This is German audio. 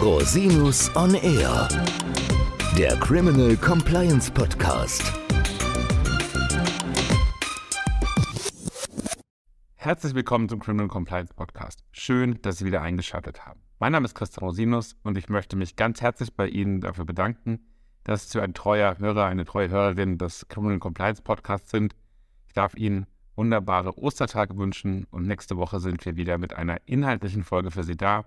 Rosinus on Air. Der Criminal Compliance Podcast. Herzlich willkommen zum Criminal Compliance Podcast. Schön, dass Sie wieder eingeschaltet haben. Mein Name ist Christian Rosinus und ich möchte mich ganz herzlich bei Ihnen dafür bedanken, dass Sie ein treuer Hörer, eine treue Hörerin des Criminal Compliance Podcasts sind. Ich darf Ihnen wunderbare Ostertage wünschen und nächste Woche sind wir wieder mit einer inhaltlichen Folge für Sie da.